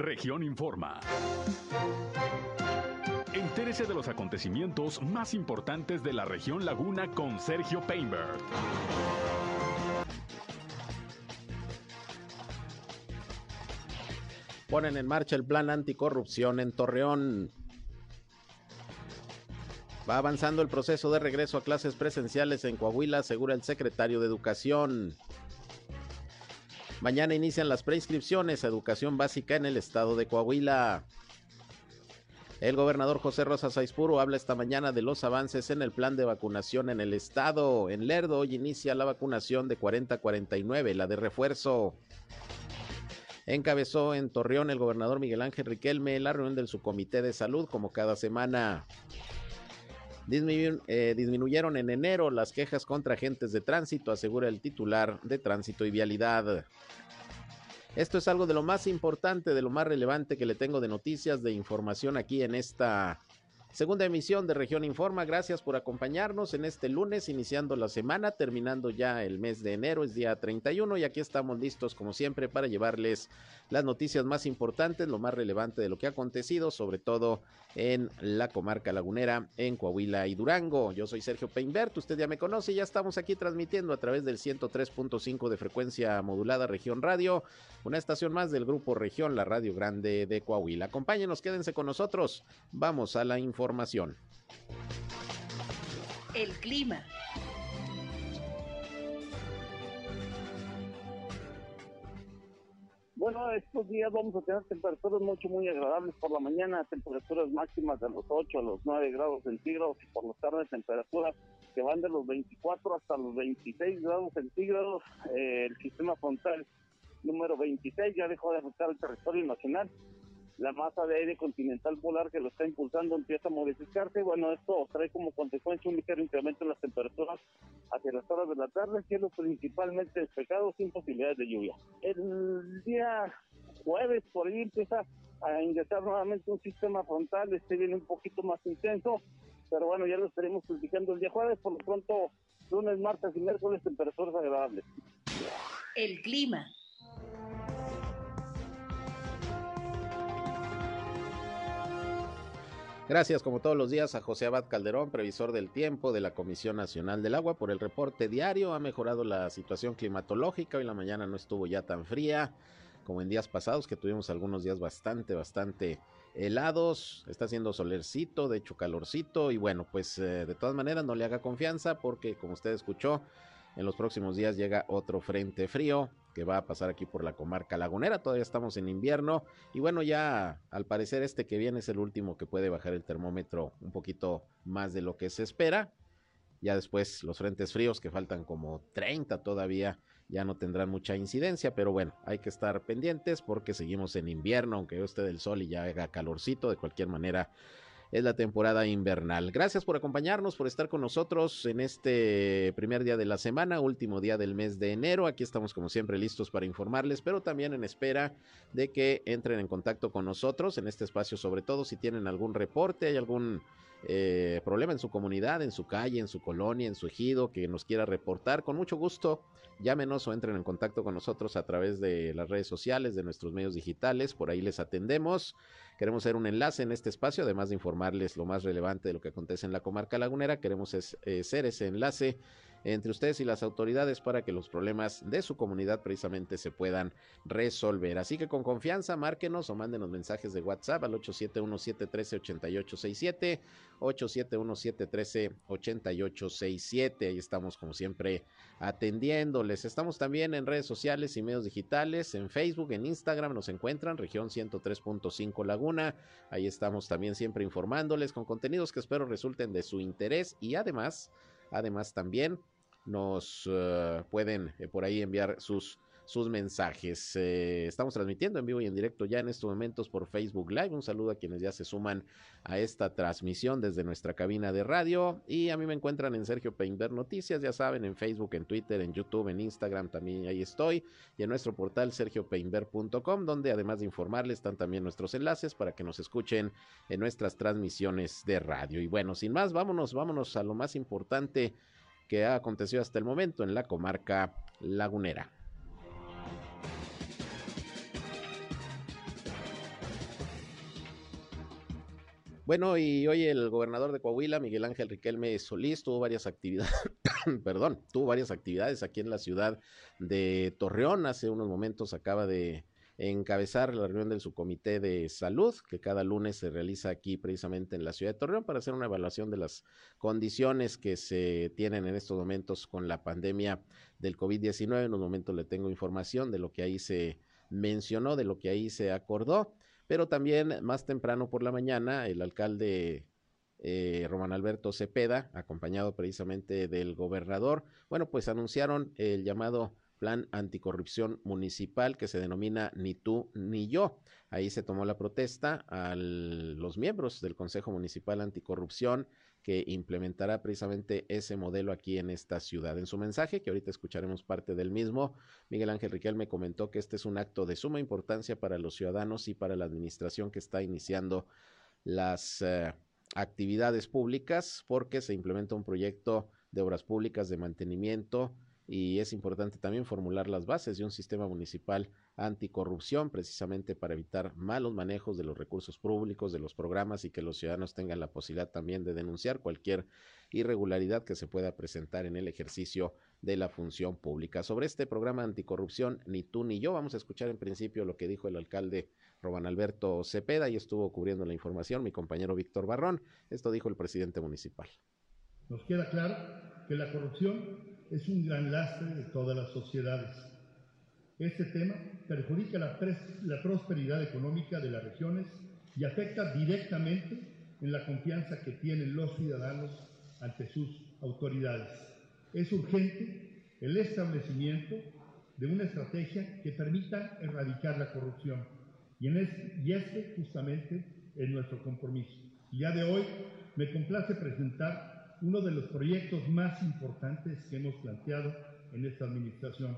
Región Informa. Entérese de los acontecimientos más importantes de la región Laguna con Sergio Painberg. Ponen en marcha el plan anticorrupción en Torreón. Va avanzando el proceso de regreso a clases presenciales en Coahuila, asegura el secretario de Educación. Mañana inician las preinscripciones a educación básica en el estado de Coahuila. El gobernador José Rosa Saizpuro habla esta mañana de los avances en el plan de vacunación en el estado. En Lerdo hoy inicia la vacunación de 40-49, la de refuerzo. Encabezó en Torreón el gobernador Miguel Ángel Riquelme la reunión del subcomité de salud como cada semana. Eh, disminuyeron en enero las quejas contra agentes de tránsito, asegura el titular de Tránsito y Vialidad. Esto es algo de lo más importante, de lo más relevante que le tengo de noticias, de información aquí en esta Segunda emisión de Región Informa, gracias por acompañarnos en este lunes, iniciando la semana, terminando ya el mes de enero, es día 31 y aquí estamos listos como siempre para llevarles las noticias más importantes, lo más relevante de lo que ha acontecido, sobre todo en la comarca lagunera, en Coahuila y Durango. Yo soy Sergio Peinbert, usted ya me conoce, ya estamos aquí transmitiendo a través del 103.5 de frecuencia modulada Región Radio, una estación más del grupo Región, la Radio Grande de Coahuila. Acompáñenos, quédense con nosotros, vamos a la información información. El clima. Bueno, estos días vamos a tener temperaturas mucho, muy agradables por la mañana, temperaturas máximas de los 8 a los 9 grados centígrados y por las tardes temperaturas que van de los 24 hasta los 26 grados centígrados. Eh, el sistema frontal número 26 ya dejó de afectar el territorio nacional la masa de aire continental polar que lo está impulsando empieza a modificarse. Bueno, esto trae como consecuencia un ligero incremento en las temperaturas hacia las horas de la tarde, cielo principalmente despejado sin posibilidades de lluvia. El día jueves por ahí empieza a ingresar nuevamente un sistema frontal, este viene un poquito más intenso, pero bueno, ya lo estaremos criticando el día jueves, por lo pronto lunes, martes y miércoles temperaturas agradables. El clima. Gracias como todos los días a José Abad Calderón, previsor del tiempo de la Comisión Nacional del Agua, por el reporte diario. Ha mejorado la situación climatológica. Hoy la mañana no estuvo ya tan fría como en días pasados, que tuvimos algunos días bastante, bastante helados. Está haciendo solercito, de hecho calorcito. Y bueno, pues eh, de todas maneras no le haga confianza porque como usted escuchó, en los próximos días llega otro frente frío que va a pasar aquí por la comarca lagunera. Todavía estamos en invierno y bueno, ya al parecer este que viene es el último que puede bajar el termómetro un poquito más de lo que se espera. Ya después los frentes fríos que faltan como 30 todavía ya no tendrán mucha incidencia, pero bueno, hay que estar pendientes porque seguimos en invierno, aunque esté del sol y ya haga calorcito, de cualquier manera es la temporada invernal. Gracias por acompañarnos, por estar con nosotros en este primer día de la semana, último día del mes de enero. Aquí estamos como siempre listos para informarles, pero también en espera de que entren en contacto con nosotros en este espacio, sobre todo si tienen algún reporte, hay algún eh, problema en su comunidad, en su calle, en su colonia, en su ejido, que nos quiera reportar, con mucho gusto, llámenos o entren en contacto con nosotros a través de las redes sociales, de nuestros medios digitales, por ahí les atendemos. Queremos hacer un enlace en este espacio, además de informarles lo más relevante de lo que acontece en la comarca lagunera. Queremos eh, ser ese enlace entre ustedes y las autoridades para que los problemas de su comunidad precisamente se puedan resolver. Así que con confianza, márquenos o mándenos mensajes de WhatsApp al 871-713-8867, 871-713-8867. Ahí estamos como siempre atendiéndoles. Estamos también en redes sociales y medios digitales, en Facebook, en Instagram nos encuentran, región 103.5 Laguna. Ahí estamos también siempre informándoles con contenidos que espero resulten de su interés y además Además, también nos eh, pueden eh, por ahí enviar sus, sus mensajes. Eh, estamos transmitiendo en vivo y en directo ya en estos momentos por Facebook Live. Un saludo a quienes ya se suman a esta transmisión desde nuestra cabina de radio. Y a mí me encuentran en Sergio Peinber Noticias, ya saben, en Facebook, en Twitter, en YouTube, en Instagram también ahí estoy. Y en nuestro portal sergiopeinber.com, donde además de informarles están también nuestros enlaces para que nos escuchen en nuestras transmisiones de radio. Y bueno, sin más, vámonos, vámonos a lo más importante que ha acontecido hasta el momento en la comarca lagunera. Bueno, y hoy el gobernador de Coahuila, Miguel Ángel Riquelme Solís, tuvo varias actividades, perdón, tuvo varias actividades aquí en la ciudad de Torreón. Hace unos momentos acaba de encabezar la reunión del subcomité de salud, que cada lunes se realiza aquí precisamente en la ciudad de Torreón para hacer una evaluación de las condiciones que se tienen en estos momentos con la pandemia del COVID-19. En un momento le tengo información de lo que ahí se mencionó, de lo que ahí se acordó. Pero también más temprano por la mañana, el alcalde eh, Román Alberto Cepeda, acompañado precisamente del gobernador, bueno, pues anunciaron el llamado Plan Anticorrupción Municipal que se denomina Ni tú ni yo. Ahí se tomó la protesta a los miembros del Consejo Municipal Anticorrupción que implementará precisamente ese modelo aquí en esta ciudad. En su mensaje, que ahorita escucharemos parte del mismo, Miguel Ángel Riquelme comentó que este es un acto de suma importancia para los ciudadanos y para la administración que está iniciando las eh, actividades públicas porque se implementa un proyecto de obras públicas de mantenimiento y es importante también formular las bases de un sistema municipal anticorrupción precisamente para evitar malos manejos de los recursos públicos, de los programas y que los ciudadanos tengan la posibilidad también de denunciar cualquier irregularidad que se pueda presentar en el ejercicio de la función pública. Sobre este programa anticorrupción, ni tú ni yo vamos a escuchar en principio lo que dijo el alcalde Roban Alberto Cepeda y estuvo cubriendo la información mi compañero Víctor Barrón. Esto dijo el presidente municipal. Nos queda claro que la corrupción es un gran lastre de todas las sociedades. Este tema perjudica la, la prosperidad económica de las regiones y afecta directamente en la confianza que tienen los ciudadanos ante sus autoridades. Es urgente el establecimiento de una estrategia que permita erradicar la corrupción. Y, en y este justamente es nuestro compromiso. El día de hoy me complace presentar uno de los proyectos más importantes que hemos planteado en esta administración.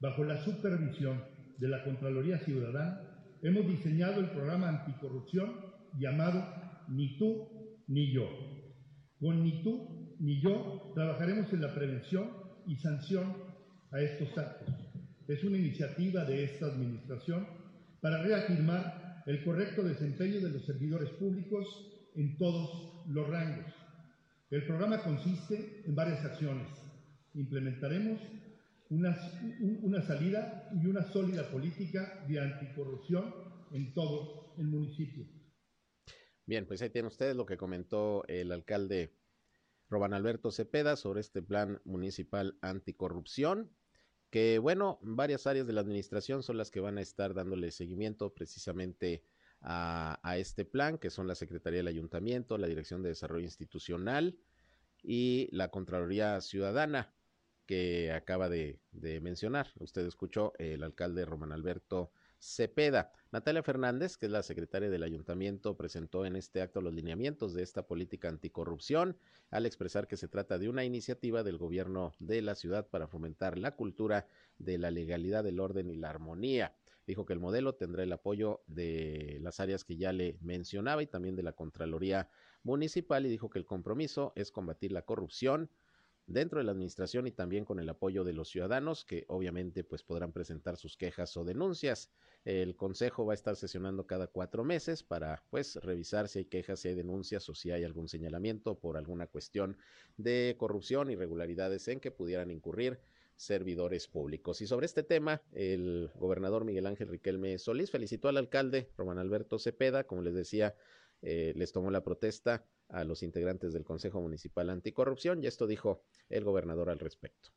Bajo la supervisión de la Contraloría Ciudadana, hemos diseñado el programa anticorrupción llamado Ni tú ni yo. Con Ni tú ni yo trabajaremos en la prevención y sanción a estos actos. Es una iniciativa de esta administración para reafirmar el correcto desempeño de los servidores públicos en todos los rangos el programa consiste en varias acciones. Implementaremos una, salida y una sólida política de anticorrupción en todo el municipio. Bien, pues ahí tienen ustedes lo que comentó el alcalde Roban Alberto Cepeda sobre este plan municipal anticorrupción, que bueno, varias áreas de la administración son las que van a estar dándole seguimiento precisamente a, este plan, que son la Secretaría del Ayuntamiento, la Dirección de Desarrollo Institucional y la Contraloría Ciudadana que acaba de, mencionar. Usted escuchó el alcalde Román Alberto Cepeda. Natalia Fernández, que es la secretaria del ayuntamiento, presentó en este acto los lineamientos de esta política anticorrupción al expresar que se trata de una iniciativa del gobierno de la ciudad para fomentar la cultura de la legalidad, del orden y la armonía. Dijo que el modelo tendrá el apoyo de las áreas que ya le mencionaba y también de la Contraloría Municipal y dijo que el compromiso es combatir la corrupción dentro de la administración y también con el apoyo de los ciudadanos que obviamente pues podrán presentar sus quejas o denuncias. El consejo va a estar sesionando cada cuatro meses para pues revisar si hay quejas, si hay denuncias o si hay algún señalamiento por alguna cuestión de corrupción, irregularidades en que pudieran incurrir servidores públicos. Y sobre este tema, el gobernador Miguel Ángel Riquelme Solís felicitó al alcalde Román Alberto Cepeda, como les decía, eh, les tomó la protesta a los integrantes del Consejo Municipal Anticorrupción y esto dijo el gobernador al respecto.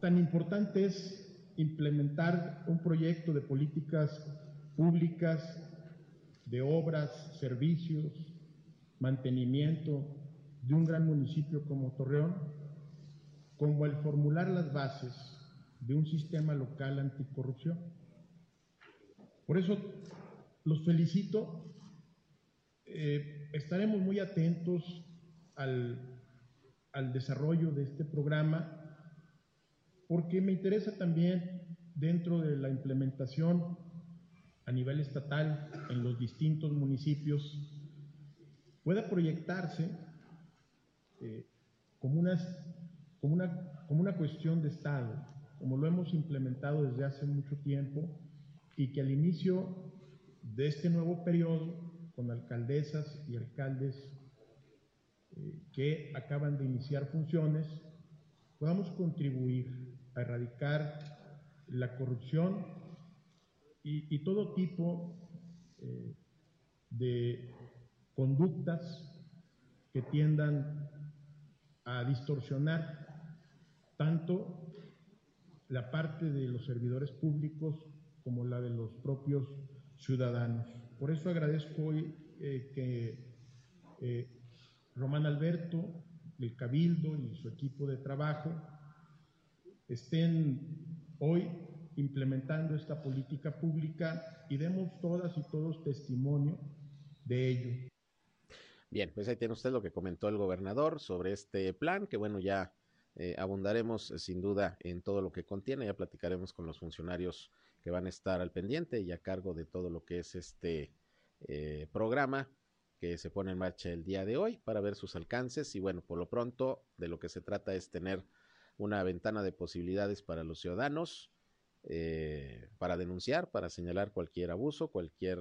Tan importante es implementar un proyecto de políticas públicas, de obras, servicios, mantenimiento de un gran municipio como Torreón, como el formular las bases de un sistema local anticorrupción. Por eso los felicito. Eh, estaremos muy atentos al, al desarrollo de este programa porque me interesa también dentro de la implementación a nivel estatal en los distintos municipios pueda proyectarse eh, como unas como una, como una cuestión de Estado, como lo hemos implementado desde hace mucho tiempo y que al inicio de este nuevo periodo con alcaldesas y alcaldes eh, que acaban de iniciar funciones, podamos contribuir a erradicar la corrupción y, todo tipo eh, de conductas que tiendan a distorsionar tanto la parte de los servidores públicos como la de los propios ciudadanos. Por eso agradezco hoy eh, que eh, Román Alberto, el Cabildo y su equipo de trabajo estén hoy implementando esta política pública y demos todas y todos testimonio de ello. Bien, pues ahí tiene usted lo que comentó el gobernador sobre este plan, que bueno, ya eh, abundaremos eh, sin duda en todo lo que contiene, ya platicaremos con los funcionarios que van a estar al pendiente y a cargo de todo lo que es este eh, programa que se pone en marcha el día de hoy para ver sus alcances. Y bueno, por lo pronto de lo que se trata es tener una ventana de posibilidades para los ciudadanos, para denunciar, para señalar cualquier abuso, cualquier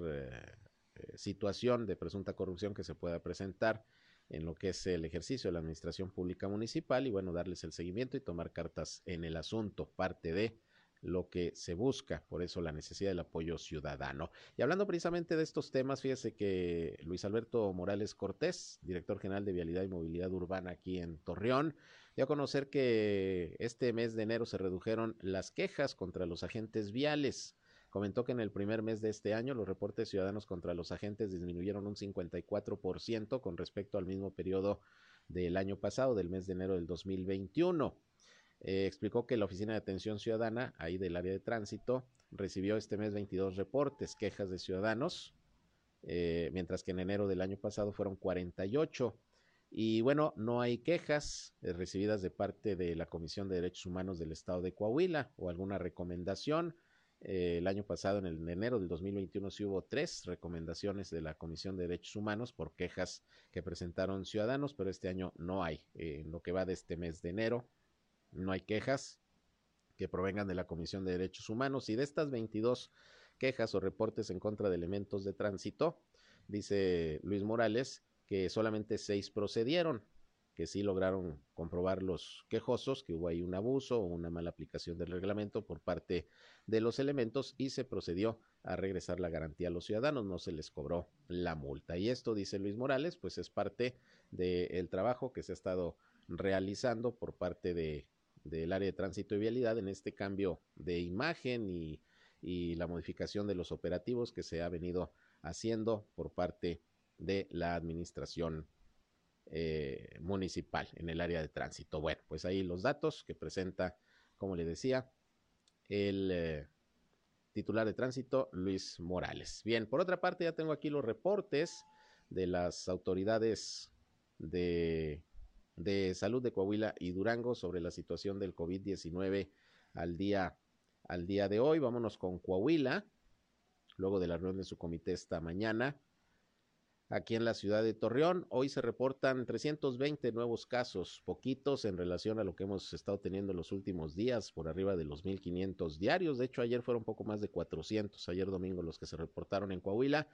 eh, situación de presunta corrupción que se pueda presentar en lo que es el ejercicio de la administración pública municipal y bueno, darles el seguimiento y tomar cartas en el asunto, parte de lo que se busca, por eso la necesidad del apoyo ciudadano. Y hablando precisamente de estos temas, fíjese que Luis Alberto Morales Cortés, director general de Vialidad y Movilidad Urbana aquí en Torreón, dio a conocer que este mes de enero se redujeron las quejas contra los agentes viales comentó que en el primer mes de este año los reportes ciudadanos contra los agentes disminuyeron un 54% con respecto al mismo periodo del año pasado, del mes de enero del 2021. Eh, explicó que la Oficina de Atención Ciudadana, ahí del área de tránsito, recibió este mes 22 reportes, quejas de ciudadanos, eh, mientras que en enero del año pasado fueron 48. Y bueno, no hay quejas eh, recibidas de parte de la Comisión de Derechos Humanos del Estado de Coahuila o alguna recomendación. Eh, el año pasado, en el enero del 2021, sí hubo tres recomendaciones de la Comisión de Derechos Humanos por quejas que presentaron ciudadanos, pero este año no hay. Eh, en lo que va de este mes de enero, no hay quejas que provengan de la Comisión de Derechos Humanos. Y de estas 22 quejas o reportes en contra de elementos de tránsito, dice Luis Morales que solamente seis procedieron que sí lograron comprobar los quejosos que hubo ahí un abuso o una mala aplicación del reglamento por parte de los elementos y se procedió a regresar la garantía a los ciudadanos, no se les cobró la multa. Y esto, dice Luis Morales, pues es parte del trabajo que se ha estado realizando por parte de, del área de tránsito y vialidad en este cambio de imagen y, y la modificación de los operativos que se ha venido haciendo por parte de la administración eh, municipal en el área de tránsito. Bueno, pues ahí los datos que presenta, como le decía, el eh, titular de tránsito, Luis Morales. Bien, por otra parte, ya tengo aquí los reportes de las autoridades de, de salud de Coahuila y Durango sobre la situación del COVID-19 al día, al día de hoy. Vámonos con Coahuila, luego de la reunión de su comité esta mañana aquí en la ciudad de Torreón. Hoy se reportan 320 nuevos casos, poquitos en relación a lo que hemos estado teniendo en los últimos días, por arriba de los 1.500 diarios. De hecho, ayer fueron poco más de 400, ayer domingo los que se reportaron en Coahuila.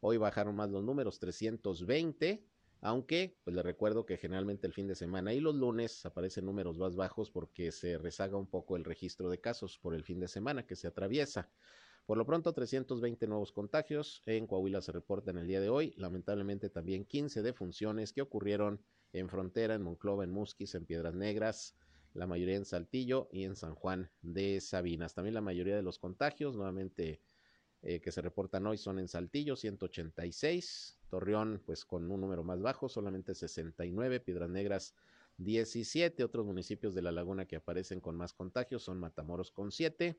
Hoy bajaron más los números, 320. Aunque, pues le recuerdo que generalmente el fin de semana y los lunes aparecen números más bajos porque se rezaga un poco el registro de casos por el fin de semana que se atraviesa. Por lo pronto, 320 nuevos contagios en Coahuila se reportan el día de hoy. Lamentablemente también 15 defunciones que ocurrieron en Frontera, en Monclova, en Musquis, en Piedras Negras, la mayoría en Saltillo y en San Juan de Sabinas. También la mayoría de los contagios, nuevamente eh, que se reportan hoy, son en Saltillo, 186. Torreón, pues con un número más bajo, solamente 69. Piedras Negras, 17. Otros municipios de la laguna que aparecen con más contagios son Matamoros con 7.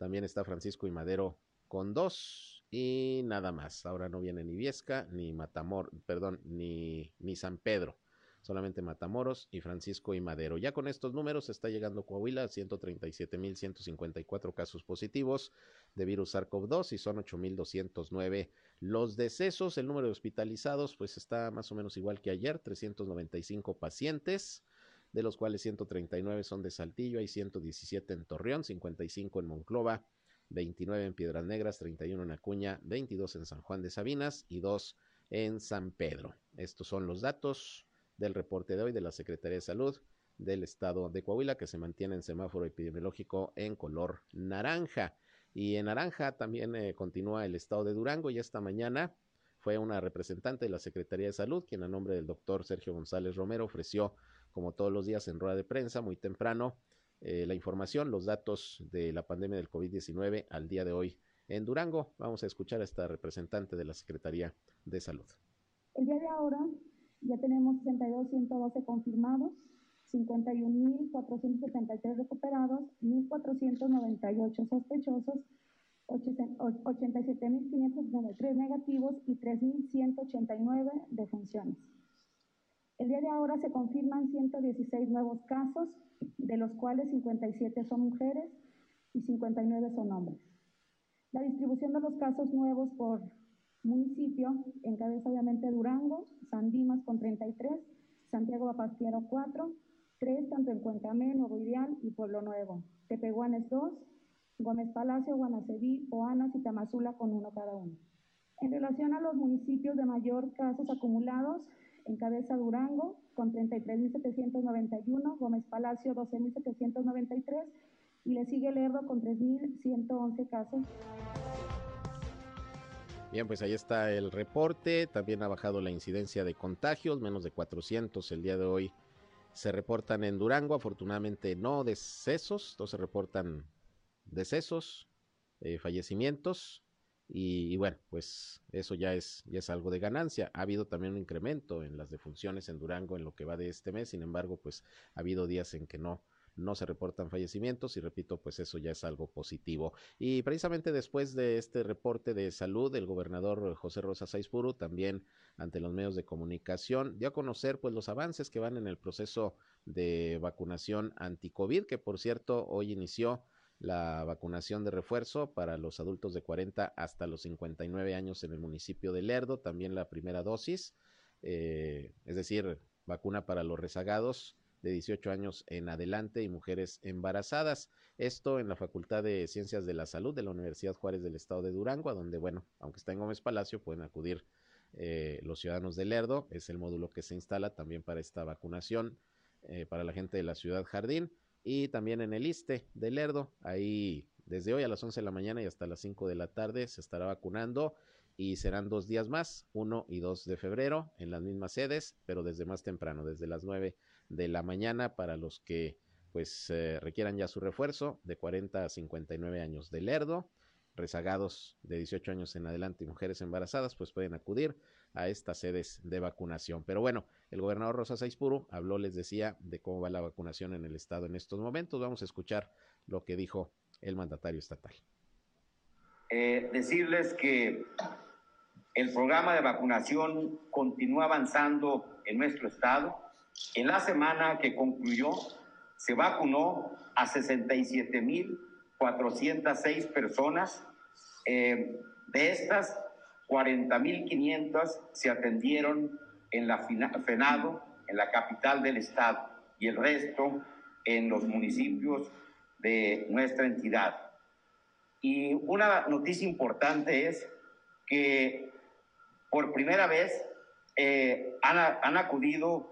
También está Francisco y Madero con dos y nada más. Ahora no viene ni Viesca, ni Matamor, perdón, ni, ni San Pedro. Solamente Matamoros y Francisco y Madero. Ya con estos números está llegando Coahuila a 137.154 casos positivos de virus SARS-CoV-2 y son 8.209 los decesos. El número de hospitalizados pues está más o menos igual que ayer, 395 pacientes de los cuales 139 son de Saltillo, hay 117 en Torreón, 55 en Monclova, 29 en Piedras Negras, 31 en Acuña, 22 en San Juan de Sabinas y 2 en San Pedro. Estos son los datos del reporte de hoy de la Secretaría de Salud del estado de Coahuila, que se mantiene en semáforo epidemiológico en color naranja. Y en naranja también eh, continúa el estado de Durango y esta mañana fue una representante de la Secretaría de Salud quien a nombre del doctor Sergio González Romero ofreció, como todos los días en rueda de prensa, muy temprano, eh, la información, los datos de la pandemia del COVID-19 al día de hoy en Durango. Vamos a escuchar a esta representante de la Secretaría de Salud. El día de ahora ya tenemos 62.112 confirmados, 51.473 recuperados, 1.498 sospechosos, 87.593 negativos y 3.189 defunciones. El día de ahora se confirman 116 nuevos casos, de los cuales 57 son mujeres y 59 son hombres. La distribución de los casos nuevos por municipio encabeza obviamente Durango, San Dimas con 33, Santiago Apastiero 4, 3 tanto en Cuencamé, Nuevo Ideal y Pueblo Nuevo, Tepehuanes 2, Gómez Palacio, Guanaceví, Oanas y Tamazula con uno cada uno. En relación a los municipios de mayor casos acumulados, encabeza Durango con 33.791, Gómez Palacio 12.793 y le sigue Lerdo con 3.111 casos. Bien, pues ahí está el reporte. También ha bajado la incidencia de contagios, menos de 400 el día de hoy se reportan en Durango. Afortunadamente no decesos, no se reportan decesos, eh, fallecimientos. Y, bueno, pues eso ya es, ya es algo de ganancia. Ha habido también un incremento en las defunciones en Durango en lo que va de este mes. Sin embargo, pues ha habido días en que no, no se reportan fallecimientos y repito, pues eso ya es algo positivo. Y precisamente después de este reporte de salud, el gobernador José Rosa Saizpuru también ante los medios de comunicación dio a conocer pues los avances que van en el proceso de vacunación anti-COVID, que por cierto hoy inició la vacunación de refuerzo para los adultos de 40 hasta los 59 años en el municipio de Lerdo, también la primera dosis, eh, es decir, vacuna para los rezagados de 18 años en adelante y mujeres embarazadas. Esto en la Facultad de Ciencias de la Salud de la Universidad Juárez del Estado de Durango, a donde, bueno, aunque está en Gómez Palacio, pueden acudir eh, los ciudadanos de Lerdo. Es el módulo que se instala también para esta vacunación eh, para la gente de la ciudad Jardín y también en el ISTE de Lerdo. Ahí desde hoy a las 11 de la mañana y hasta las 5 de la tarde se estará vacunando y serán dos días más, 1 y 2 de febrero, en las mismas sedes, pero desde más temprano, desde las 9 de la mañana para los que pues eh, requieran ya su refuerzo de 40 a 59 años de Lerdo, rezagados de 18 años en adelante y mujeres embarazadas, pues pueden acudir a estas sedes de vacunación. Pero bueno, el gobernador Rosa Saizpuro habló, les decía, de cómo va la vacunación en el estado en estos momentos. Vamos a escuchar lo que dijo el mandatario estatal. Eh, decirles que el programa de vacunación continúa avanzando en nuestro estado. En la semana que concluyó, se vacunó a 67.406 personas. Eh, de estas, 40.500 se atendieron en la FENADO, en la capital del estado, y el resto en los municipios de nuestra entidad. Y una noticia importante es que por primera vez eh, han, han acudido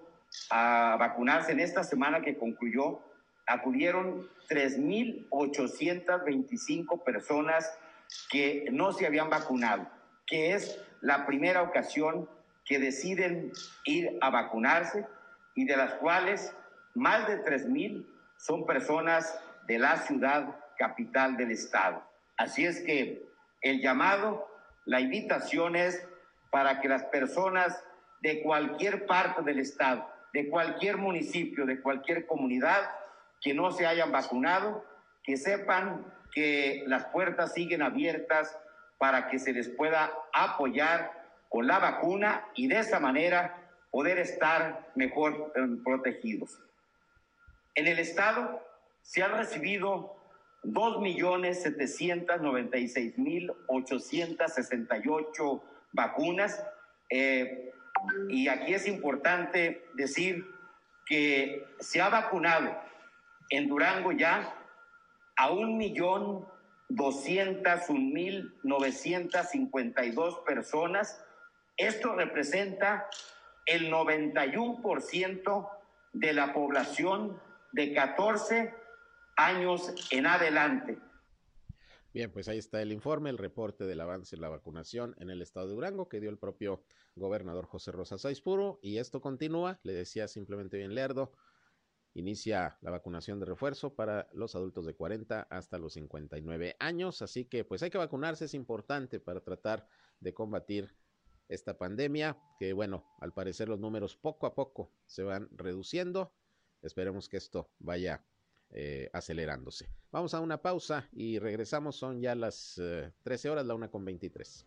a vacunarse en esta semana que concluyó, acudieron 3.825 personas que no se habían vacunado, que es la primera ocasión que deciden ir a vacunarse y de las cuales más de 3.000 son personas de la ciudad capital del estado. Así es que el llamado, la invitación es para que las personas de cualquier parte del estado, de cualquier municipio, de cualquier comunidad que no se hayan vacunado, que sepan que las puertas siguen abiertas para que se les pueda apoyar con la vacuna y de esa manera poder estar mejor eh, protegidos. En el estado se han recibido 2.796.868 vacunas eh, y aquí es importante decir que se ha vacunado en Durango ya a un millón 201.952 personas. Esto representa el 91% de la población de 14 años en adelante. Bien, pues ahí está el informe, el reporte del avance en la vacunación en el estado de Durango que dio el propio gobernador José Rosa Saizpuro y esto continúa, le decía simplemente bien Lerdo, inicia la vacunación de refuerzo para los adultos de 40 hasta los 59 años, así que pues hay que vacunarse, es importante para tratar de combatir esta pandemia, que bueno, al parecer los números poco a poco se van reduciendo, esperemos que esto vaya eh, acelerándose. Vamos a una pausa y regresamos, son ya las 13 eh, horas, la una con 23.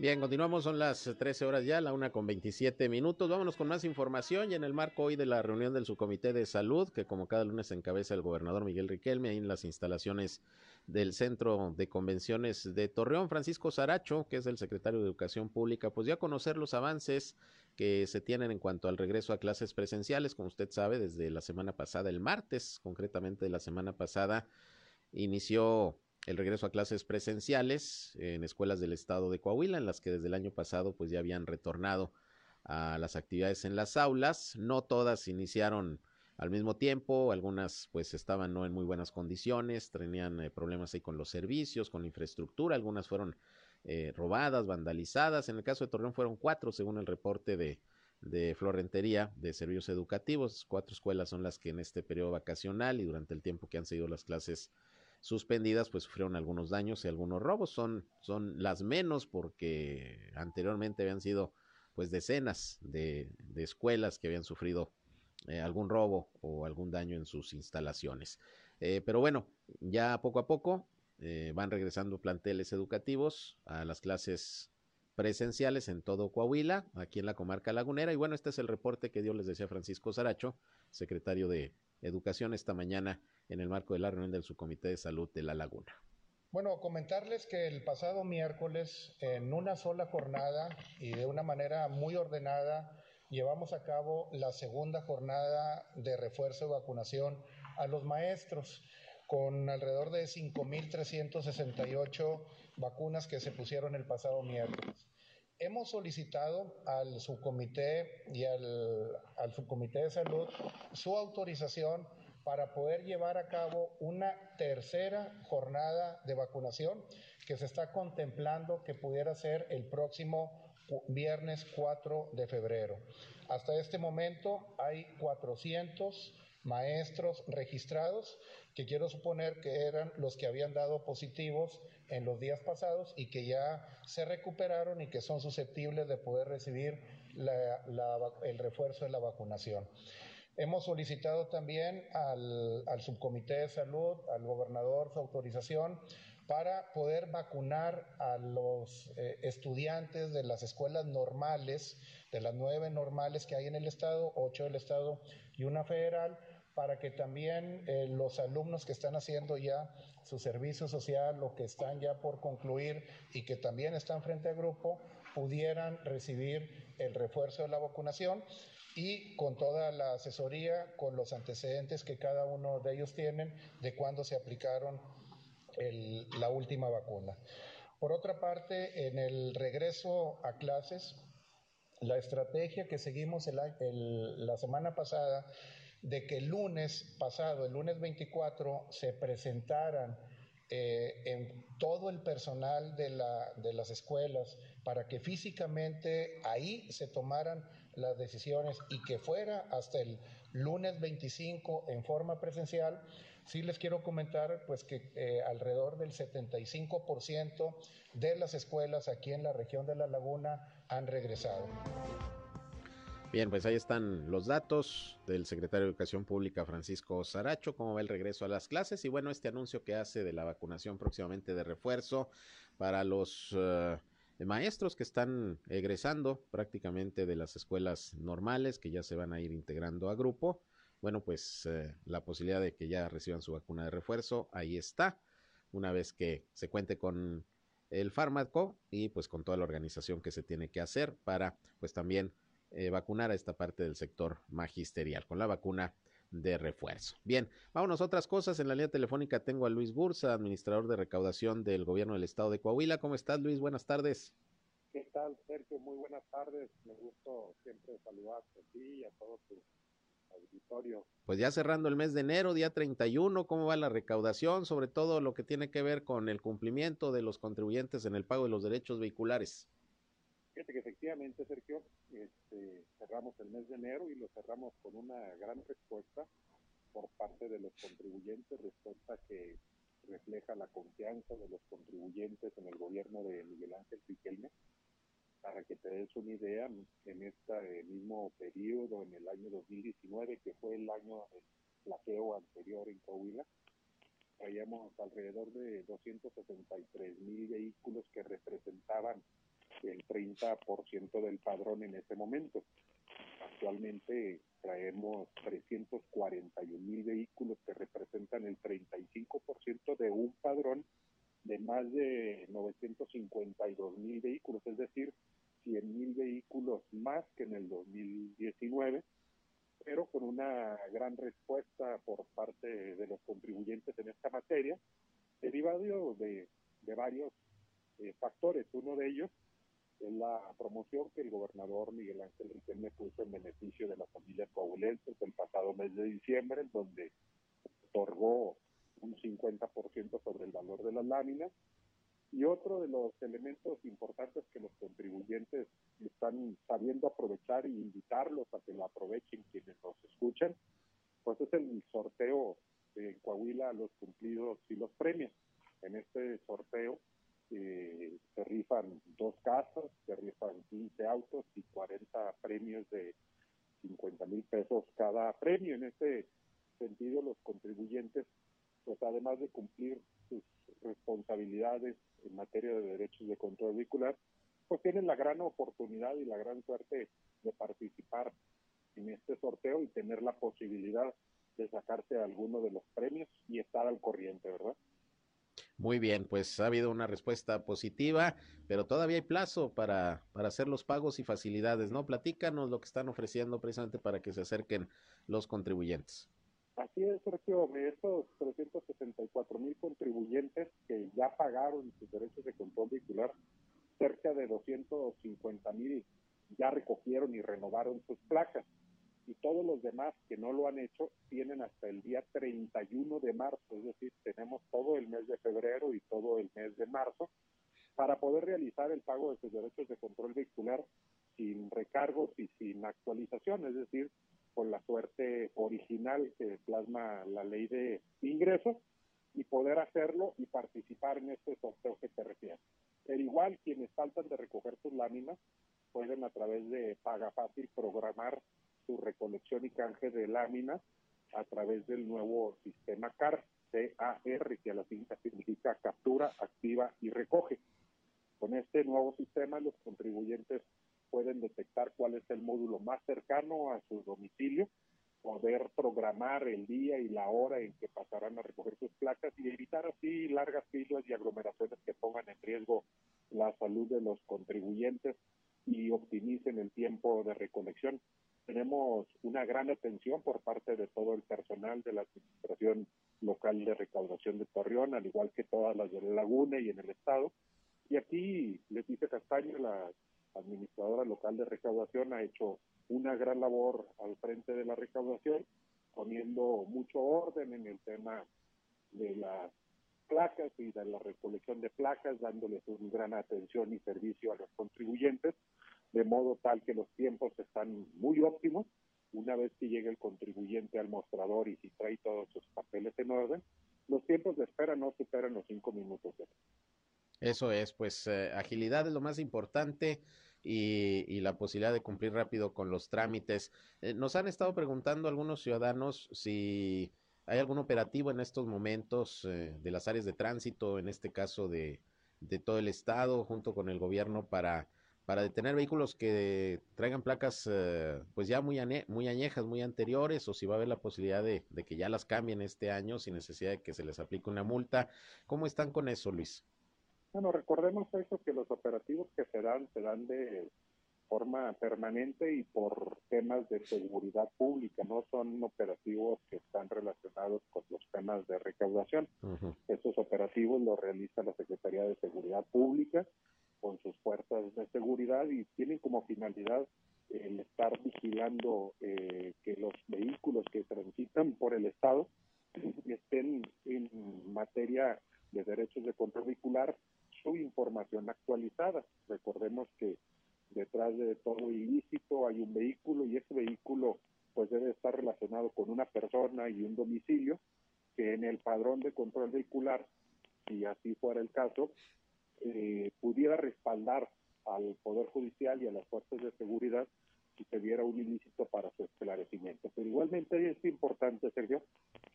Bien, continuamos, son las 13 horas ya, la una con 27 minutos. Vámonos con más información y en el marco hoy de la reunión del subcomité de salud, que como cada lunes encabeza el gobernador Miguel Riquelme, ahí en las instalaciones del Centro de Convenciones de Torreón, Francisco Saracho, que es el secretario de Educación Pública, pues ya conocer los avances que se tienen en cuanto al regreso a clases presenciales, como usted sabe, desde la semana pasada, el martes concretamente de la semana pasada, inició el regreso a clases presenciales en escuelas del estado de Coahuila, en las que desde el año pasado pues ya habían retornado a las actividades en las aulas. No todas iniciaron al mismo tiempo, algunas pues estaban no en muy buenas condiciones, tenían eh, problemas ahí con los servicios, con la infraestructura, algunas fueron eh, robadas, vandalizadas. En el caso de Torreón fueron cuatro, según el reporte de, de Florentería de Servicios Educativos. Cuatro escuelas son las que en este periodo vacacional y durante el tiempo que han seguido las clases suspendidas, pues sufrieron algunos daños y algunos robos. Son, son las menos porque anteriormente habían sido pues decenas de, de escuelas que habían sufrido eh, algún robo o algún daño en sus instalaciones. Eh, pero bueno, ya poco a poco eh, van regresando planteles educativos a las clases presenciales en todo Coahuila, aquí en la comarca lagunera. Y bueno, este es el reporte que dio, les decía Francisco Saracho, secretario de Educación, esta mañana en el marco de la reunión del Subcomité de Salud de La Laguna. Bueno, comentarles que el pasado miércoles, en una sola jornada y de una manera muy ordenada, llevamos a cabo la segunda jornada de refuerzo de vacunación a los maestros, con alrededor de 5.368 vacunas que se pusieron el pasado miércoles. Hemos solicitado al subcomité y al, al subcomité de salud su autorización para poder llevar a cabo una tercera jornada de vacunación que se está contemplando que pudiera ser el próximo viernes 4 de febrero. Hasta este momento hay 400 maestros registrados que quiero suponer que eran los que habían dado positivos en los días pasados y que ya se recuperaron y que son susceptibles de poder recibir el refuerzo de la vacunación. Hemos solicitado también al, subcomité de salud, al gobernador, su autorización para poder vacunar a los eh, estudiantes de las escuelas normales, de las nueve normales que hay en el estado, ocho del estado y una federal, para que también eh, los alumnos que están haciendo ya su servicio social o que están ya por concluir y que también están frente al grupo, pudieran recibir el refuerzo de la vacunación y con toda la asesoría, con los antecedentes que cada uno de ellos tienen de cuándo se aplicaron la última vacuna. Por otra parte, en el regreso a clases, la estrategia que seguimos la semana pasada de que el lunes pasado, el lunes 24, se presentaran eh, en todo el personal de, la, de las escuelas para que físicamente ahí se tomaran las decisiones y que fuera hasta el lunes 25 en forma presencial, sí les quiero comentar pues que eh, alrededor del 75% de las escuelas aquí en la región de La Laguna han regresado. Bien, pues ahí están los datos del secretario de Educación Pública Francisco Saracho, cómo va el regreso a las clases y bueno, este anuncio que hace de la vacunación próximamente de refuerzo para los uh, maestros que están egresando prácticamente de las escuelas normales, que ya se van a ir integrando a grupo. Bueno, pues uh, la posibilidad de que ya reciban su vacuna de refuerzo, ahí está, una vez que se cuente con el fármaco y pues con toda la organización que se tiene que hacer para pues también eh, vacunar a esta parte del sector magisterial con la vacuna de refuerzo. Bien, vámonos a otras cosas. En la línea telefónica tengo a Luis Bursa, administrador de recaudación del gobierno del estado de Coahuila. ¿Cómo estás, Luis? Buenas tardes. ¿Qué tal, Sergio? Muy buenas tardes. Me gusta siempre saludarte a ti y a todo tu auditorio. Pues ya cerrando el mes de enero, día 31, ¿cómo va la recaudación? Sobre todo lo que tiene que ver con el cumplimiento de los contribuyentes en el pago de los derechos vehiculares. Fíjate que efectivamente, Sergio, este, cerramos el mes de enero y lo cerramos con una gran respuesta por parte de los contribuyentes, respuesta que refleja la confianza de los contribuyentes en el gobierno de Miguel Ángel Riquelme. Para que te des una idea, en este mismo periodo, en el año 2019, que fue el año del plaqueo anterior en Coahuila, traíamos alrededor de 263 mil vehículos que representaban el 30% del padrón en ese momento. Actualmente traemos 341 mil vehículos que representan el 35% de un padrón de más de 952 mil vehículos, es decir, 100 mil vehículos más que en el 2019, pero con una gran respuesta por parte de los contribuyentes en esta materia, derivado de, de varios eh, factores. Uno de ellos es la promoción que el gobernador Miguel Ángel Riquelme puso en beneficio de las familias coahuilenses el pasado mes de diciembre, en donde otorgó un 50% sobre el valor de las láminas. Y otro de los elementos importantes que los contribuyentes están sabiendo aprovechar y invitarlos a que lo aprovechen quienes nos escuchan, pues es el sorteo de Coahuila, los cumplidos y los premios. En este sorteo eh, se rifan dos casas, se rifan 15 autos y 40 premios de 50 mil pesos cada premio. En este sentido, los contribuyentes, pues además de cumplir sus responsabilidades en materia de derechos de control vehicular, pues tienen la gran oportunidad y la gran suerte de participar en este sorteo y tener la posibilidad de sacarse alguno de los premios y estar al corriente, ¿verdad? Muy bien, pues ha habido una respuesta positiva, pero todavía hay plazo para, para hacer los pagos y facilidades, ¿no? Platícanos lo que están ofreciendo precisamente para que se acerquen los contribuyentes. Así es, Sergio, de estos 364 mil contribuyentes que ya pagaron sus derechos de control vehicular, cerca de 250 mil ya recogieron y renovaron sus placas y todos los demás que no lo han hecho tienen hasta el día 31 de marzo, es decir, tenemos todo el mes de febrero y todo el mes de marzo para poder realizar el pago de sus derechos de control vehicular sin recargos y sin actualización, es decir, con la suerte original que plasma la ley de ingresos y poder hacerlo y participar en este sorteo que te refiere. Pero igual quienes faltan de recoger sus láminas pueden a través de Paga Fácil programar su recolección y canje de láminas a través del nuevo sistema CAR, C-A-R, que a la cinta significa captura, activa y recoge. Con este nuevo sistema, los contribuyentes pueden detectar cuál es el módulo más cercano a su domicilio, poder programar el día y la hora en que pasarán a recoger sus placas y evitar así largas filas y aglomeraciones que pongan en riesgo la salud de los contribuyentes y optimicen el tiempo de recolección tenemos una gran atención por parte de todo el personal de la Administración Local de Recaudación de Torreón, al igual que todas las de la Laguna y en el Estado. Y aquí Leticia Castaño, la administradora local de recaudación, ha hecho una gran labor al frente de la recaudación, poniendo mucho orden en el tema de las placas y de la recolección de placas, dándoles una gran atención y servicio a los contribuyentes de modo tal que los tiempos están muy óptimos. Una vez que llegue el contribuyente al mostrador y si trae todos sus papeles en orden, los tiempos de espera no superan los cinco minutos. Eso es, pues eh, agilidad es lo más importante y, la posibilidad de cumplir rápido con los trámites. Eh, nos han estado preguntando algunos ciudadanos si hay algún operativo en estos momentos eh, de las áreas de tránsito, en este caso de, de todo el estado, junto con el gobierno para para detener vehículos que traigan placas eh, pues ya muy, muy añejas, muy anteriores, o si va a haber la posibilidad de, de, que ya las cambien este año sin necesidad de que se les aplique una multa. ¿Cómo están con eso, Luis? Bueno, recordemos eso, que los operativos que se dan, se dan de forma permanente y por temas de seguridad pública, no son operativos que están relacionados con los temas de recaudación. Estos operativos los realiza la Secretaría de Seguridad Pública con sus fuerzas de seguridad y tienen como finalidad el estar vigilando eh, que los vehículos que transitan por el Estado estén en materia de derechos de control vehicular su información actualizada. Recordemos que detrás de todo ilícito hay un vehículo y ese vehículo pues debe estar relacionado con una persona y un domicilio que en el padrón de control vehicular, si así fuera el caso, eh, pudiera respaldar al Poder Judicial y a las fuerzas de seguridad si se diera un ilícito para su esclarecimiento. Pero igualmente es importante, Sergio,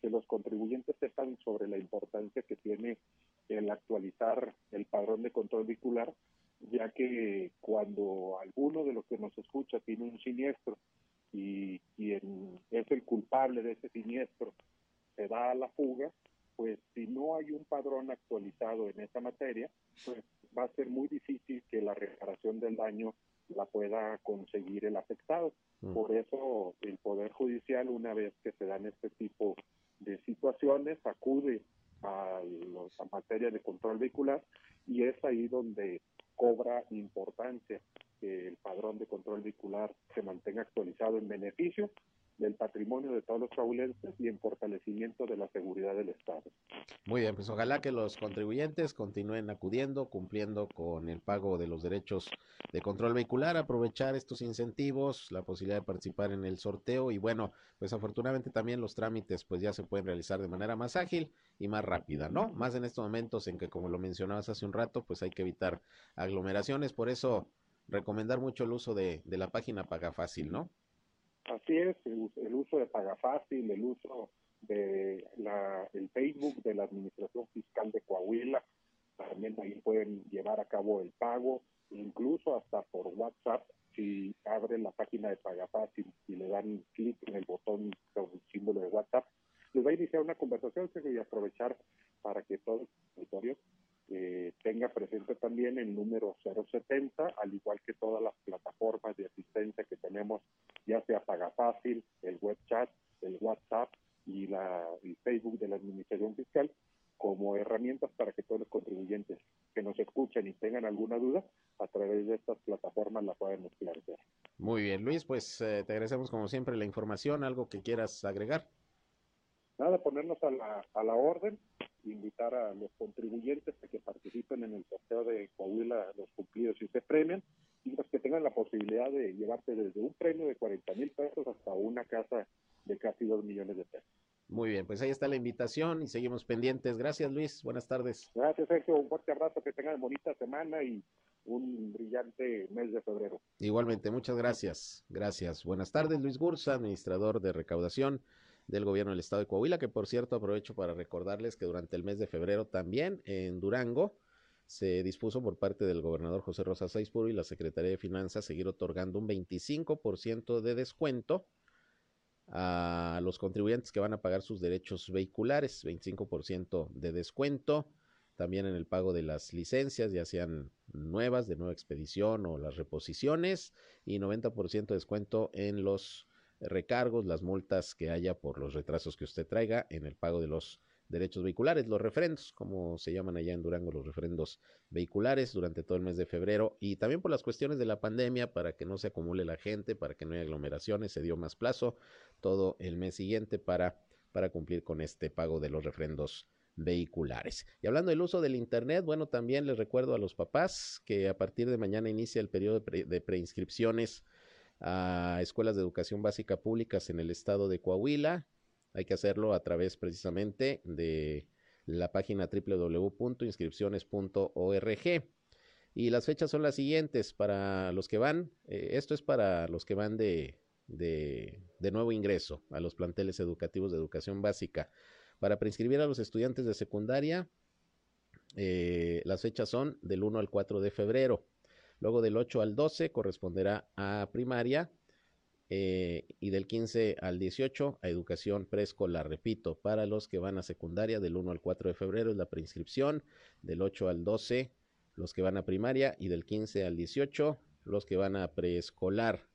que los contribuyentes sepan sobre la importancia que tiene el actualizar el padrón de control vehicular, ya que cuando alguno de los que nos escucha tiene un siniestro y quien es el culpable de ese siniestro se da a la fuga, pues si no hay un padrón actualizado en esa materia, pues va a ser muy difícil que la reparación del daño la pueda conseguir el afectado. Mm. Por eso el Poder Judicial, una vez que se dan este tipo de situaciones, acude a, los, a materia de control vehicular y es ahí donde cobra importancia que el padrón de control vehicular se mantenga actualizado en beneficio del patrimonio de todos los coahuilenses y en fortalecimiento de la seguridad del Estado. Muy bien, pues ojalá que los contribuyentes continúen acudiendo, cumpliendo con el pago de los derechos de control vehicular, aprovechar estos incentivos, la posibilidad de participar en el sorteo y bueno, pues afortunadamente también los trámites pues ya se pueden realizar de manera más ágil y más rápida, ¿no? Más en estos momentos en que como lo mencionabas hace un rato, pues hay que evitar aglomeraciones, por eso recomendar mucho el uso de, de la página Paga Fácil, ¿no? Así es, el, uso de Pagafácil, el uso de la, el Facebook de la Administración Fiscal de Coahuila, también ahí pueden llevar a cabo el pago, incluso hasta por WhatsApp, si abren la página de Pagafácil y le dan clic en el botón con el símbolo de WhatsApp, les va a iniciar una conversación y aprovechar para que todos los territorios eh, tenga presente también el número 070, al igual que todas las plataformas de asistencia que tenemos, ya sea Pagafácil, el web chat, el WhatsApp y la, el Facebook de la Administración Fiscal, como herramientas para que todos los contribuyentes que nos escuchen y tengan alguna duda, a través de estas plataformas la puedan esclarecer. Muy bien, Luis, pues eh, te agradecemos como siempre la información, algo que quieras agregar. Nada, ponernos a la, a la orden invitar a los contribuyentes a que participen en el sorteo de Coahuila los cumplidos y se premian y los que tengan la posibilidad de llevarse desde un premio de 40 mil pesos hasta una casa de casi 2 millones de pesos. Muy bien, pues ahí está la invitación y seguimos pendientes. Gracias Luis, buenas tardes. Gracias Sergio, un fuerte abrazo, que tengan bonita semana y un brillante mes de febrero. Igualmente, muchas gracias. Gracias. Buenas tardes Luis Gursa, administrador de recaudación del gobierno del estado de Coahuila, que por cierto aprovecho para recordarles que durante el mes de febrero también en Durango se dispuso por parte del gobernador José Rosa Saizpuro y la Secretaría de Finanzas seguir otorgando un 25% de descuento a los contribuyentes que van a pagar sus derechos vehiculares, 25% de descuento, también en el pago de las licencias, ya sean nuevas, de nueva expedición o las reposiciones, y 90% de descuento en los recargos, las multas que haya por los retrasos que usted traiga en el pago de los derechos vehiculares, los refrendos, como se llaman allá en Durango, los refrendos vehiculares durante todo el mes de febrero y también por las cuestiones de la pandemia para que no se acumule la gente, para que no haya aglomeraciones, se dio más plazo todo el mes siguiente para, para cumplir con este pago de los refrendos vehiculares. Y hablando del uso del Internet, bueno, también les recuerdo a los papás que a partir de mañana inicia el periodo de preinscripciones a escuelas de educación básica públicas en el estado de Coahuila. Hay que hacerlo a través precisamente de la página www.inscripciones.org. Y las fechas son las siguientes para los que van, eh, esto es para los que van de, de, nuevo ingreso a los planteles educativos de educación básica. Para preinscribir a los estudiantes de secundaria, eh, las fechas son del 1 al 4 de febrero. Luego del 8 al 12 corresponderá a primaria eh, y del 15 al 18 a educación preescolar. Repito, para los que van a secundaria del 1 al 4 de febrero es la preinscripción, del 8 al 12 los que van a primaria y del 15 al 18 los que van a preescolar.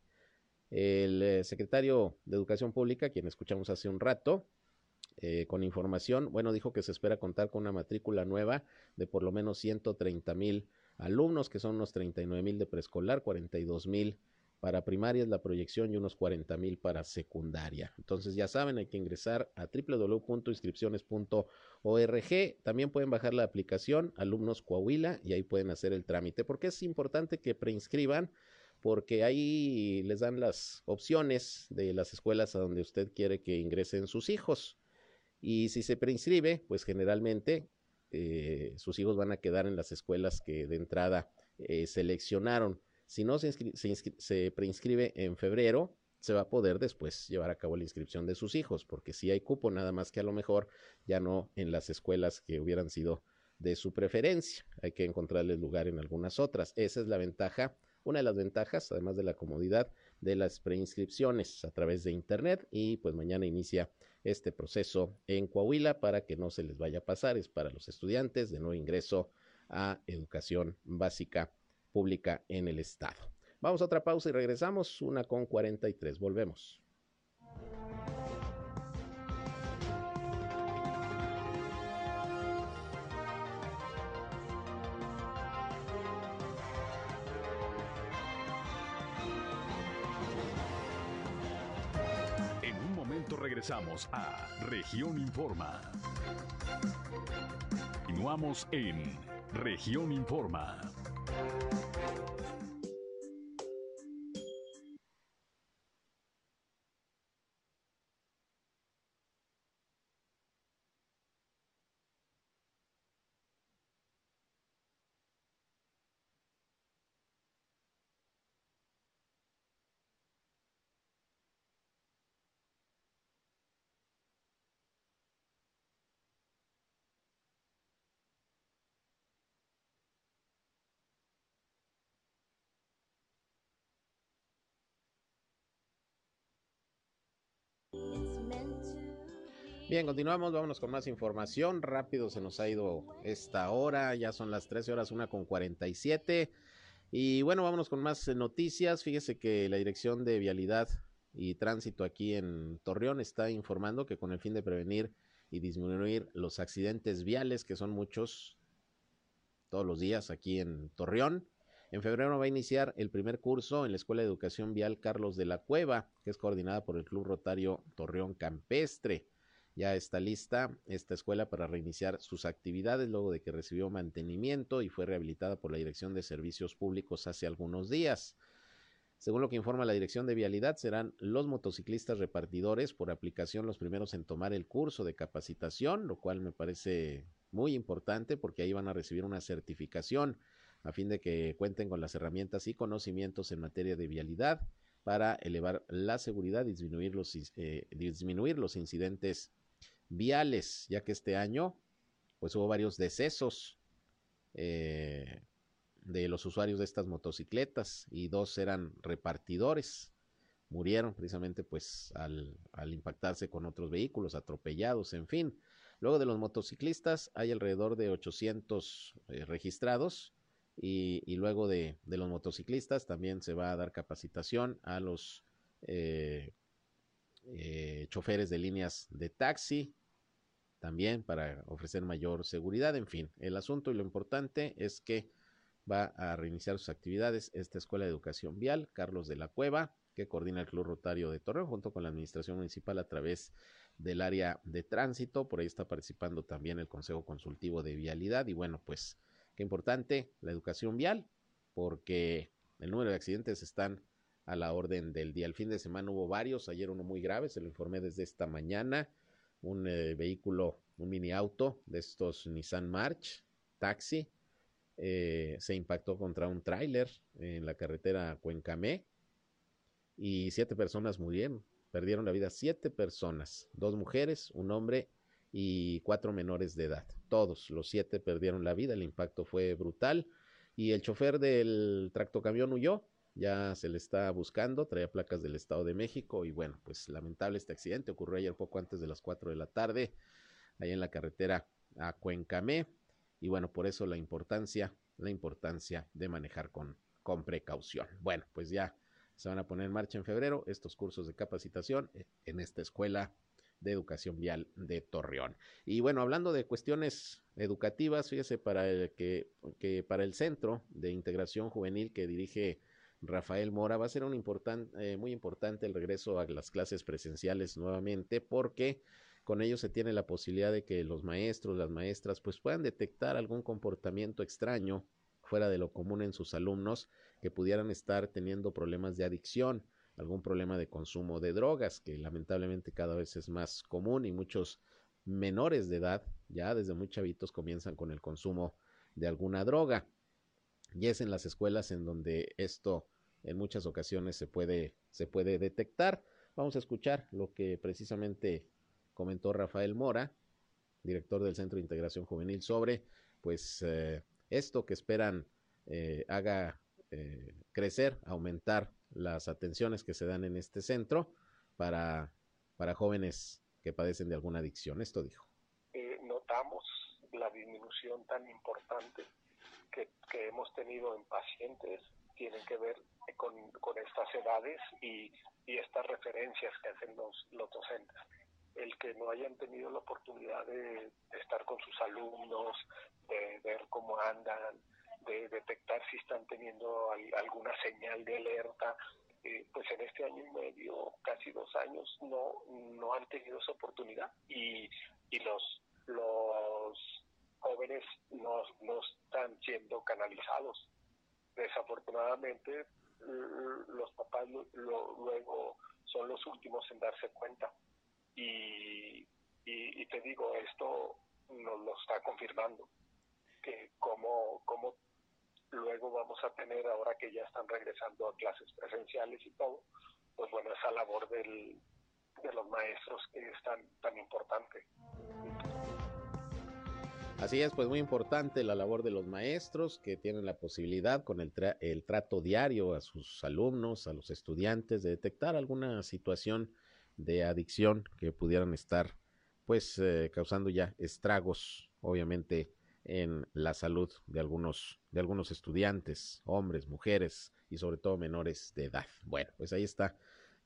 El eh, secretario de Educación Pública, quien escuchamos hace un rato, eh, con información, bueno, dijo que se espera contar con una matrícula nueva de por lo menos 130 mil alumnos, que son unos 39 mil de preescolar, 42 mil para primaria es la proyección y unos 40 mil para secundaria. Entonces ya saben, hay que ingresar a www.inscripciones.org. También pueden bajar la aplicación Alumnos Coahuila y ahí pueden hacer el trámite. Porque es importante que preinscriban, porque ahí les dan las opciones de las escuelas a donde usted quiere que ingresen sus hijos. Y si se preinscribe, pues generalmente eh, sus hijos van a quedar en las escuelas que de entrada eh, seleccionaron. Si no se, preinscribe en febrero, se va a poder después llevar a cabo la inscripción de sus hijos, porque si hay cupo, nada más que a lo mejor ya no en las escuelas que hubieran sido de su preferencia. Hay que encontrarles lugar en algunas otras. Esa es la ventaja, una de las ventajas, además de la comodidad de las preinscripciones a través de Internet. Y pues mañana inicia este proceso en Coahuila para que no se les vaya a pasar. Es para los estudiantes de nuevo ingreso a educación básica pública en el Estado. Vamos a otra pausa y regresamos, una con 43. Volvemos. Regresamos a Región Informa. Continuamos en Región Informa. Bien, continuamos, vámonos con más información. Rápido se nos ha ido esta hora, ya son las 13 horas, una con 47. Y bueno, vámonos con más noticias. Fíjese que la Dirección de Vialidad y Tránsito aquí en Torreón está informando que con el fin de prevenir y disminuir los accidentes viales, que son muchos todos los días aquí en Torreón, en febrero va a iniciar el primer curso en la Escuela de Educación Vial Carlos de la Cueva, que es coordinada por el Club Rotario Torreón Campestre. Ya está lista esta escuela para reiniciar sus actividades luego de que recibió mantenimiento y fue rehabilitada por la Dirección de Servicios Públicos hace algunos días. Según lo que informa la Dirección de Vialidad, serán los motociclistas repartidores por aplicación los primeros en tomar el curso de capacitación, lo cual me parece muy importante porque ahí van a recibir una certificación a fin de que cuenten con las herramientas y conocimientos en materia de vialidad para elevar la seguridad y disminuir los, eh, disminuir los incidentes viales, ya que este año pues hubo varios decesos eh, de los usuarios de estas motocicletas y dos eran repartidores. Murieron precisamente pues al, impactarse con otros vehículos, atropellados, en fin. Luego de los motociclistas hay alrededor de 800 eh, registrados y, luego de, los motociclistas también se va a dar capacitación a los eh, choferes de líneas de taxi, también para ofrecer mayor seguridad. En fin, el asunto y lo importante es que va a reiniciar sus actividades esta Escuela de Educación Vial, Carlos de la Cueva, que coordina el Club Rotario de Torreón junto con la Administración Municipal a través del área de tránsito. Por ahí está participando también el Consejo Consultivo de Vialidad. Y bueno, pues qué importante la educación vial, porque el número de accidentes están a la orden del día. El fin de semana hubo varios, ayer uno muy grave, se lo informé desde esta mañana un eh, vehículo, un mini auto de estos Nissan March, taxi, eh, se impactó contra un tráiler en la carretera Cuencamé y siete personas murieron, perdieron la vida siete personas, dos mujeres, un hombre y cuatro menores de edad. Todos los siete perdieron la vida, el impacto fue brutal y el chofer del tractocamión huyó, ya se le está buscando, traía placas del Estado de México y bueno, pues lamentable este accidente, ocurrió ayer poco antes de las cuatro de la tarde, ahí en la carretera a Cuencamé y bueno, por eso la importancia, la importancia de manejar con, con precaución. Bueno, pues ya se van a poner en marcha en febrero estos cursos de capacitación eh, en esta escuela de educación vial de Torreón. Y bueno, hablando de cuestiones educativas, fíjese para el que, que para el Centro de Integración Juvenil que dirige Rafael Mora va a ser un eh, muy importante el regreso a las clases presenciales nuevamente porque con ello se tiene la posibilidad de que los maestros, las maestras, pues puedan detectar algún comportamiento extraño fuera de lo común en sus alumnos que pudieran estar teniendo problemas de adicción, algún problema de consumo de drogas, que lamentablemente cada vez es más común y muchos menores de edad, ya desde muy chavitos, comienzan con el consumo de alguna droga. Y es en las escuelas en donde esto en muchas ocasiones se puede, se puede detectar. Vamos a escuchar lo que precisamente comentó Rafael Mora, director del Centro de Integración Juvenil, sobre pues eh, esto que esperan eh, haga eh, crecer, aumentar las atenciones que se dan en este centro para, para jóvenes que padecen de alguna adicción. Esto dijo. notamos la disminución tan importante que, que, hemos tenido en pacientes tienen que ver con, con estas edades y, y, estas referencias que hacen los, los docentes. El que no hayan tenido la oportunidad de, estar con sus alumnos, de ver cómo andan, de detectar si están teniendo alguna señal de alerta, eh, pues en este año y medio, casi dos años, no, no han tenido esa oportunidad. Y, y los, los jóvenes no, no están siendo canalizados. Desafortunadamente, los papás luego son los últimos en darse cuenta y, y, te digo, esto nos lo está confirmando, que como, como luego vamos a tener, ahora que ya están regresando a clases presenciales y todo, pues bueno, esa labor del, de los maestros que es tan, tan importante. Así es, pues muy importante la labor de los maestros que tienen la posibilidad con el, el trato diario a sus alumnos, a los estudiantes, de detectar alguna situación de adicción que pudieran estar pues eh, causando ya estragos obviamente en la salud de algunos de algunos estudiantes, hombres, mujeres y sobre todo menores de edad. Bueno, pues ahí está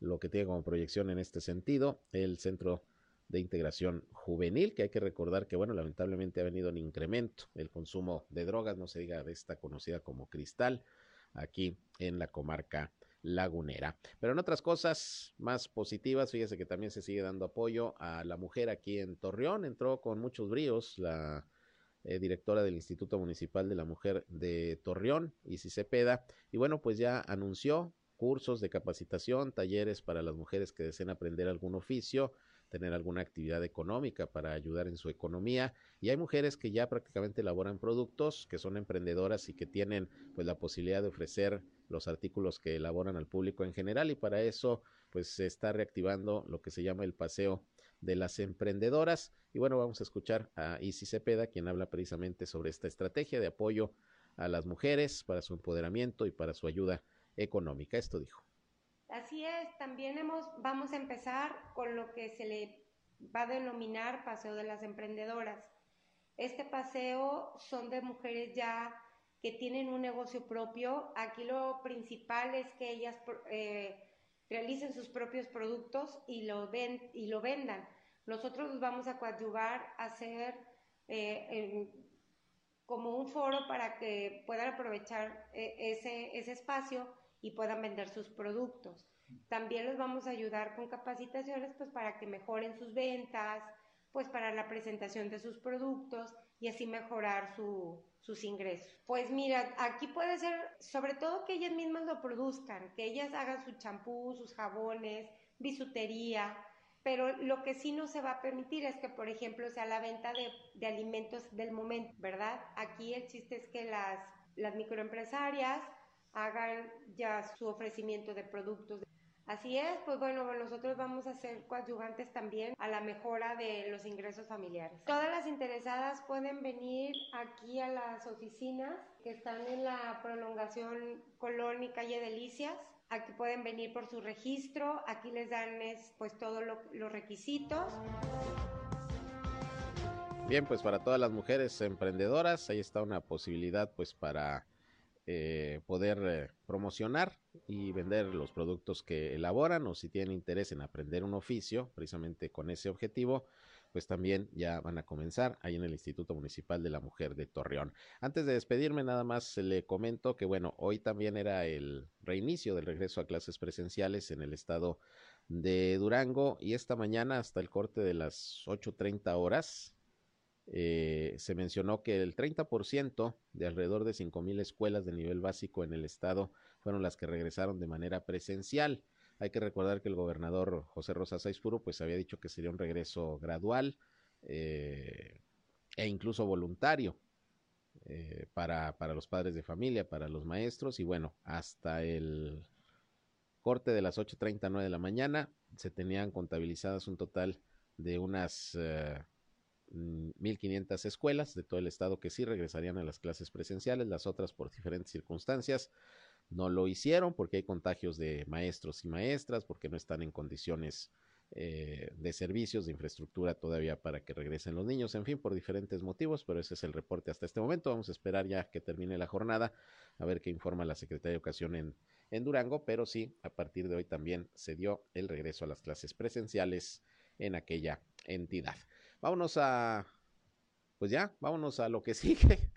lo que tiene como proyección en este sentido el Centro de Integración Juvenil, que hay que recordar que, bueno, lamentablemente ha venido en incremento el consumo de drogas, no se diga de esta conocida como cristal, aquí en la comarca lagunera. Pero en otras cosas más positivas, fíjese que también se sigue dando apoyo a la mujer aquí en Torreón. Entró con muchos bríos la eh, directora del Instituto Municipal de la Mujer de Torreón, Isis Cepeda, y bueno, pues ya anunció cursos de capacitación, talleres para las mujeres que deseen aprender algún oficio, tener alguna actividad económica para ayudar en su economía y hay mujeres que ya prácticamente elaboran productos, que son emprendedoras y que tienen pues la posibilidad de ofrecer los artículos que elaboran al público en general y para eso pues se está reactivando lo que se llama el paseo de las emprendedoras y bueno vamos a escuchar a Isis Cepeda quien habla precisamente sobre esta estrategia de apoyo a las mujeres para su empoderamiento y para su ayuda económica. Esto dijo. Así es, también hemos, vamos a empezar con lo que se le va a denominar Paseo de las Emprendedoras. Este paseo son de mujeres ya que tienen un negocio propio. Aquí lo principal es que ellas eh, realicen sus propios productos y lo, y lo vendan. Nosotros los vamos a coadyuvar a hacer eh, como un foro para que puedan aprovechar eh, ese, ese espacio y puedan vender sus productos. También les vamos a ayudar con capacitaciones pues para que mejoren sus ventas, pues para la presentación de sus productos y así mejorar su, sus ingresos. Pues mira, aquí puede ser sobre todo que ellas mismas lo produzcan, que ellas hagan su champú, sus jabones, bisutería, pero lo que sí no se va a permitir es que, por ejemplo, sea la venta de, de alimentos del momento, ¿verdad? Aquí el chiste es que las, las microempresarias hagan ya su ofrecimiento de productos. Así es, pues bueno, nosotros vamos a ser coadyuvantes también a la mejora de los ingresos familiares. Todas las interesadas pueden venir aquí a las oficinas que están en la prolongación Colón y Calle Delicias Aquí pueden venir por su registro, aquí les dan pues todos los requisitos. Bien, pues para todas las mujeres emprendedoras, ahí está una posibilidad pues para eh, poder eh, promocionar y vender los productos que elaboran o si tienen interés en aprender un oficio, precisamente con ese objetivo, pues también ya van a comenzar ahí en el Instituto Municipal de la Mujer de Torreón. Antes de despedirme, nada más le comento que, bueno, hoy también era el reinicio del regreso a clases presenciales en el estado de Durango y esta mañana hasta el corte de las 8.30 horas eh, se mencionó que el 30% de alrededor de 5.000 escuelas de nivel básico en el estado fueron las que regresaron de manera presencial. Hay que recordar que el gobernador José Rosa Saizpuro pues había dicho que sería un regreso gradual eh, e incluso voluntario eh, para, para los padres de familia, para los maestros y bueno, hasta el corte de las 8.39 de la mañana se tenían contabilizadas un total de unas 1.500 eh, escuelas de todo el estado que sí regresarían a las clases presenciales, las otras por diferentes circunstancias no lo hicieron porque hay contagios de maestros y maestras, porque no están en condiciones eh, de servicios, de infraestructura todavía para que regresen los niños, en fin, por diferentes motivos, pero ese es el reporte hasta este momento. Vamos a esperar ya que termine la jornada, a ver qué informa la Secretaría de Educación en, en Durango, pero sí, a partir de hoy también se dio el regreso a las clases presenciales en aquella entidad. Vámonos a pues ya, vámonos a lo que sigue.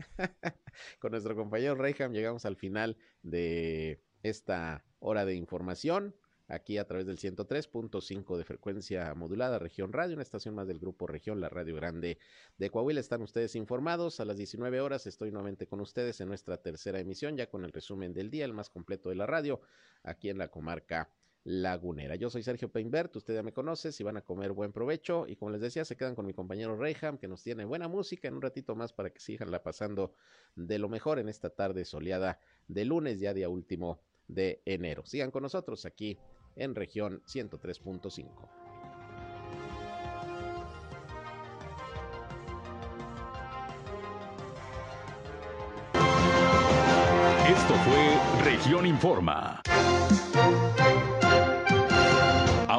Con nuestro compañero Reyham llegamos al final de esta hora de información. Aquí a través del 103.5 de frecuencia modulada, región radio, una estación más del grupo región, la radio grande de Coahuila. Están ustedes informados. A las 19 horas estoy nuevamente con ustedes en nuestra tercera emisión, ya con el resumen del día, el más completo de la radio, aquí en la comarca lagunera. Yo soy Sergio Peinbert, usted ya me conoce, si van a comer buen provecho y como les decía, se quedan con mi compañero Reyham que nos tiene buena música en un ratito más para que sigan la pasando de lo mejor en esta tarde soleada de lunes, ya día último de enero. Sigan con nosotros aquí en región 103.5. Esto fue Región Informa.